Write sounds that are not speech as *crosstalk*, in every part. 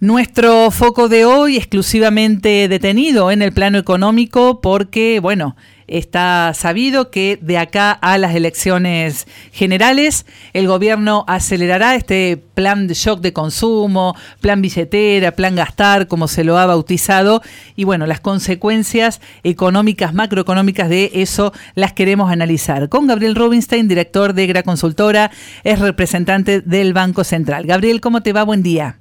Nuestro foco de hoy exclusivamente detenido en el plano económico porque, bueno, está sabido que de acá a las elecciones generales el gobierno acelerará este plan de shock de consumo, plan billetera, plan gastar, como se lo ha bautizado, y bueno, las consecuencias económicas, macroeconómicas de eso las queremos analizar. Con Gabriel Rubinstein, director de Gra Consultora, es representante del Banco Central. Gabriel, ¿cómo te va? Buen día.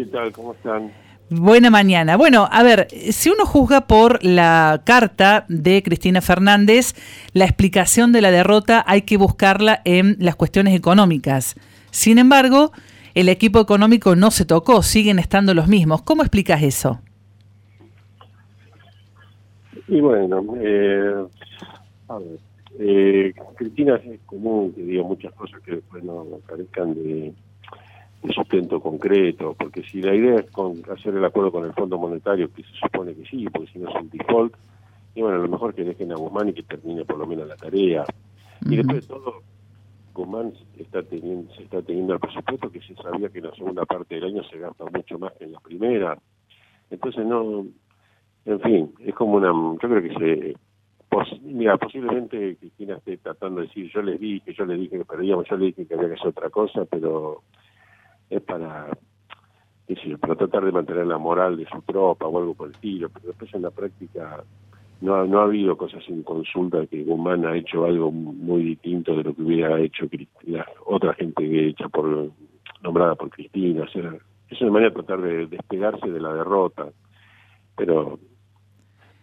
¿Qué tal? ¿Cómo están? Buena mañana. Bueno, a ver, si uno juzga por la carta de Cristina Fernández, la explicación de la derrota hay que buscarla en las cuestiones económicas. Sin embargo, el equipo económico no se tocó, siguen estando los mismos. ¿Cómo explicas eso? Y bueno, eh, a ver, eh, Cristina es común que diga muchas cosas que después no carezcan de de sustento concreto, porque si la idea es con hacer el acuerdo con el Fondo Monetario, que se supone que sí, porque si no es un default, y bueno, a lo mejor que dejen a Guzmán y que termine por lo menos la tarea. Y después de todo, Guzmán está teniendo, se está teniendo el presupuesto que se sabía que en la segunda parte del año se gasta mucho más que en la primera. Entonces no, en fin, es como una, yo creo que se, mira, posiblemente Cristina esté tratando de decir, yo les dije, yo les dije que perdíamos, yo les dije que había que hacer otra cosa, pero es para tratar de mantener la moral de su tropa o algo por el estilo, pero después en la práctica no no ha habido cosas sin consulta que Guzmán ha hecho algo muy distinto de lo que hubiera hecho la otra gente hecha por nombrada por Cristina, o sea, es una manera de tratar de despegarse de la derrota, pero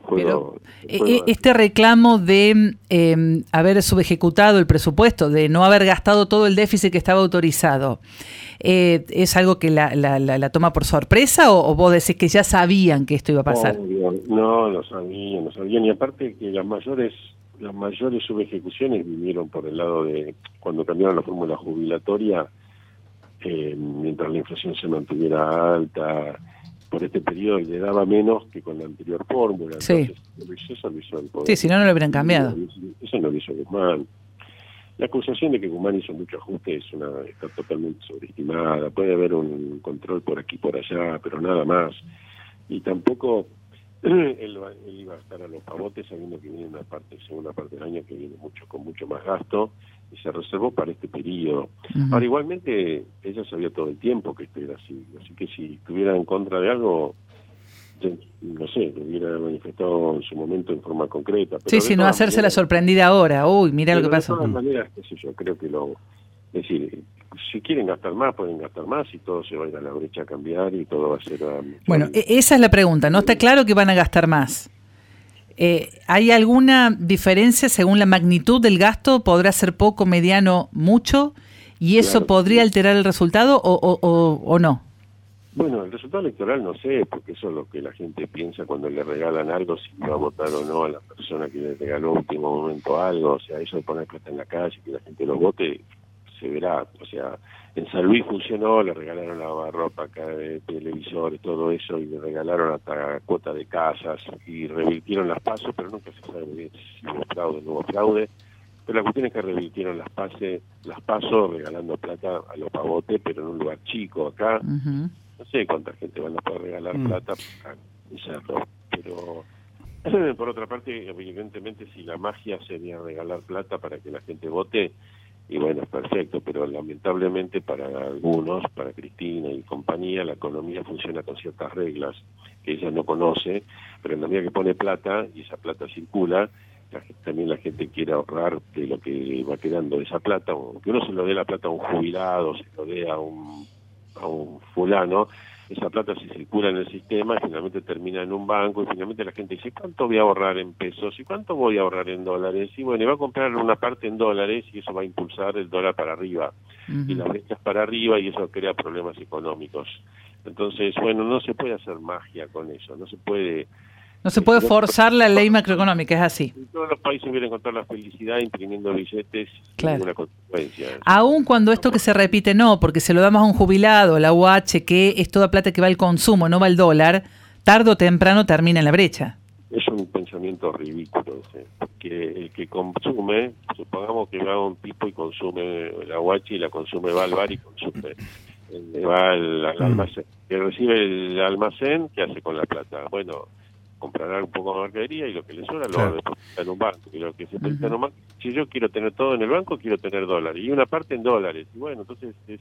pero eh, eh, este reclamo de eh, haber subejecutado el presupuesto, de no haber gastado todo el déficit que estaba autorizado, eh, ¿es algo que la, la, la, toma por sorpresa o, vos decís que ya sabían que esto iba a pasar? No, no, sabían, no sabían. Y aparte que las mayores las mayores subejecuciones vinieron por el lado de cuando cambiaron la fórmula jubilatoria, mientras la inflación se mantuviera alta por este periodo le daba menos que con la anterior fórmula. Sí. eso lo hizo el poder. Sí, si no, no lo hubieran cambiado. Eso no lo hizo Guzmán. La acusación de que Guzmán hizo mucho ajuste es una está totalmente sobreestimada. Puede haber un control por aquí por allá, pero nada más. Y tampoco *clears throat* él, iba a estar a los pavotes sabiendo que viene una parte, segunda parte del año que viene mucho con mucho más gasto y se reservó para este periodo. Ahora, igualmente, ella sabía todo el tiempo que esto era así, así que si estuviera en contra de algo, no sé, lo hubiera manifestado en su momento en forma concreta. sí, sí, no hacerse la sorprendida ahora, uy, mira lo que pasó. De todas maneras, qué sé yo, creo que lo... Es decir, si quieren gastar más, pueden gastar más y todo se va a ir a la brecha a cambiar y todo va a ser... bueno, e-, esa es la pregunta, ¿no está claro que van a gastar más? Eh, ¿Hay alguna diferencia según la magnitud del gasto? ¿Podrá ser poco, mediano, mucho? ¿Y eso podría alterar el resultado o, o, no? Bueno, el resultado electoral no sé, porque eso es lo que la gente piensa cuando le regalan algo, si va a votar o no a la persona que le regaló en último momento algo. O sea, eso de poner plata en la calle, que la gente lo vote, se verá. O sea, en San Luis funcionó, le regalaron la ropa acá de televisores, todo eso, y le regalaron hasta cuota de casas, y revirtieron las pasos, pero nunca se sabe bien si hubo fraude o no hubo fraude. Pero la cuestión es que revirtieron las pases, las pasos regalando plata a los pavotes, pero en un lugar chico acá. No sé cuánta gente van a poder regalar mm. plata, pero *clears throat* por otra parte, evidentemente, si la magia sería regalar plata para que la gente vote, y bueno, es perfecto, pero lamentablemente para algunos, para Cristina y compañía, la economía funciona con ciertas reglas que ella no conoce, pero en la medida que pone plata y esa plata circula, también la gente quiere ahorrar de lo que va quedando de esa plata, o que uno se lo dé la plata a un jubilado, se lo dé a un, a un fulano, esa plata se circula en el sistema y finalmente termina en un banco y finalmente la gente dice, ¿cuánto voy a ahorrar en pesos y cuánto voy a ahorrar en dólares? Y bueno, y va a comprar una parte en dólares y eso va a impulsar el dólar para arriba y las brechas para arriba y eso crea problemas económicos. Entonces, bueno, no se puede hacer magia con eso, no se puede no se puede forzar la ley *laughs* macroeconómica, es así. todos los países hubieran encontrar la felicidad imprimiendo billetes sin ninguna consecuencia. Aún cuando esto que se repite no, porque se lo damos a un jubilado, la UH, que es toda plata que va al consumo, no va al dólar, tarde o temprano termina en la brecha. Es un pensamiento ridículo, porque el que consume, supongamos que va un tipo y consume la UH y la consume va al bar y consume va al, mm. almacén. Que recibe el almacén, ¿qué hace con la plata? Bueno, comprará un poco de mercadería y lo que le sobra lo deposita en un banco. Y lo que se en un banco, si yo quiero tener todo en el banco, quiero tener dólares. Y una parte en dólares. Y bueno, entonces es,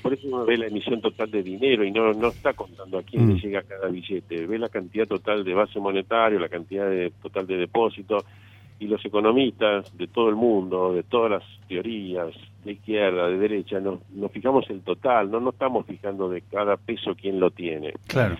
por eso uno ve la emisión total de dinero y no, no está contando a quién le mm. llega cada billete. Ve la cantidad total de base monetario, la cantidad de, total de depósito. Y los economistas de todo el mundo, de todas las teorías, de izquierda, de derecha, nos, nos fijamos el total, no nos estamos fijando de cada peso quién lo tiene. Claro.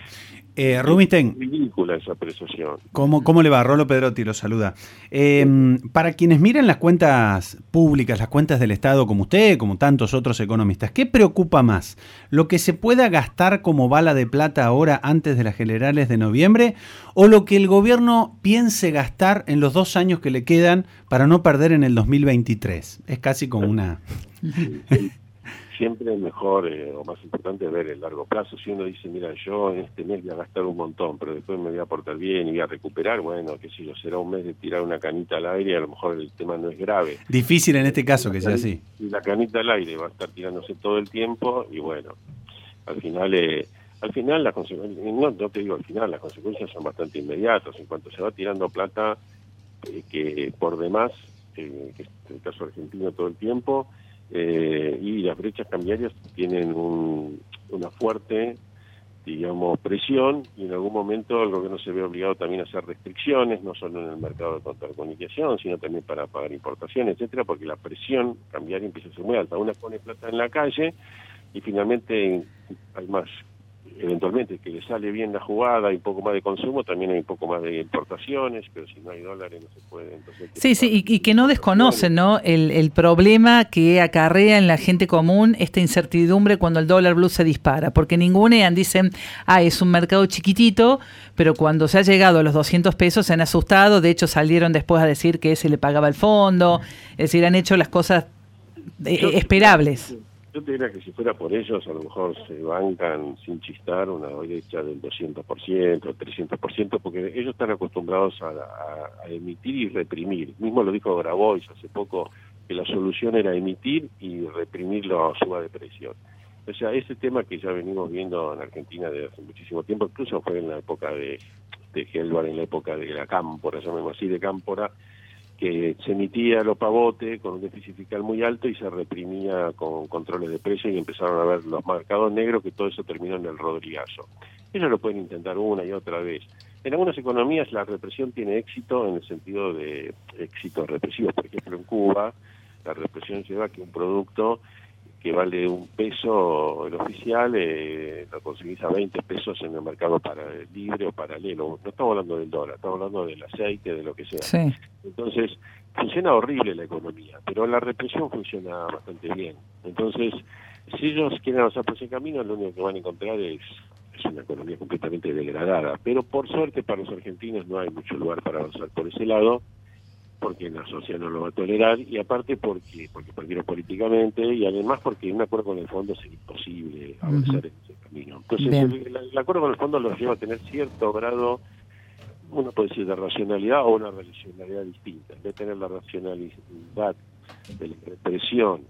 Eh, Rubinstein. ridícula esa apreciación. ¿Cómo, ¿Cómo le va? Rolo Pedrotti lo saluda. Em, para quienes miran las cuentas públicas, las cuentas del Estado, como usted, como tantos otros economistas, ¿qué preocupa más? ¿Lo que se pueda gastar como bala de plata ahora antes de las generales de noviembre? ¿O lo que el gobierno piense gastar en los dos años que le quedan para no perder en el 2023? Es casi como una siempre es mejor eh, o más importante ver el largo plazo. Si uno dice, mira, yo en este mes voy a gastar un montón, pero después me voy a portar bien y voy a recuperar, bueno, que si yo, será un mes de tirar una canita al aire y a lo mejor el tema no es grave. Difícil en este caso que sea así. La canita al aire va a estar tirándose todo el tiempo y bueno, al final... Eh, al final las consecuencias, no, no te digo al final, las consecuencias son bastante inmediatas. En cuanto se va tirando plata, eh, que por demás, que es el caso argentino todo el tiempo, eh, y las brechas cambiarias tienen una fuerte digamos, presión y en algún momento el gobierno se ve obligado también a hacer restricciones, no solo en el mercado de contracomunicación, sino también para pagar importaciones, etcétera, porque la presión cambiaria empieza a ser muy alta. Una pone plata en la calle y finalmente hay más eventualmente que le sale bien la jugada y un poco más de consumo, también hay un poco más de importaciones, pero si no hay dólares no se puede. Entonces, sí, sí, y, que no desconocen ¿no? El, el, problema que acarrea en la gente común esta incertidumbre cuando el dólar blue se dispara, porque ningunean, dicen, ah, es un mercado chiquitito, pero cuando se ha llegado a los 200 pesos se han asustado, de hecho salieron después a decir que se le pagaba el fondo, es decir, han hecho las cosas eh, esperables. Yo diría que si fuera por ellos, a lo mejor se bancan sin chistar una brecha del 200%, 300%, porque ellos están acostumbrados a, emitir y reprimir. Mismo lo dijo Grabois hace poco, que la solución era emitir y reprimir la suba de presión. O sea, ese tema que ya venimos viendo en Argentina desde hace muchísimo tiempo, incluso fue en la época de, de Gelbar, en la época de la Cámpora, llamémoslo así, de Cámpora, que se emitía lo pavote con un déficit fiscal muy alto y se reprimía con controles de precios y empezaron a ver los marcados negros que todo eso terminó en el Rodrigazo. Ellos lo pueden intentar una y otra vez. En algunas economías la represión tiene éxito en el sentido de éxitos represivos. Por ejemplo, en Cuba la represión lleva a que un producto que vale un peso el oficial, eh, lo conseguís a 20 pesos en el mercado para libre o paralelo. No estamos hablando del dólar, estamos hablando del aceite, de lo que sea. Entonces, funciona horrible la economía, pero la represión funciona bastante bien. Entonces, si ellos quieren avanzar por ese camino, lo único que van a encontrar es, es una economía completamente degradada. Pero por suerte para los argentinos no hay mucho lugar para avanzar por ese lado porque la sociedad no lo va a tolerar y aparte porque porque perdieron políticamente y además porque un acuerdo con el fondo es imposible avanzar en ese camino. Entonces el, acuerdo con el fondo los lleva a tener cierto grado, uno puede decir de racionalidad o una racionalidad distinta. En vez de tener la racionalidad de la represión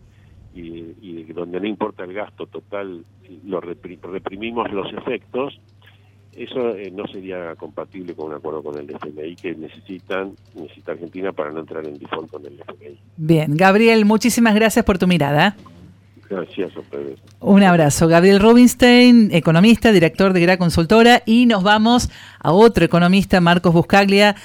y, y donde no importa el gasto total, lo reprimimos los efectos, eso eh, no sería compatible con un acuerdo con el FMI que necesitan, necesita Argentina para no entrar en default con el FMI. Bien, Gabriel, muchísimas gracias por tu mirada. Gracias a ustedes. Un abrazo. Gabriel Rubinstein, economista, director de Gra Consultora, y nos vamos a otro economista, Marcos Buscaglia.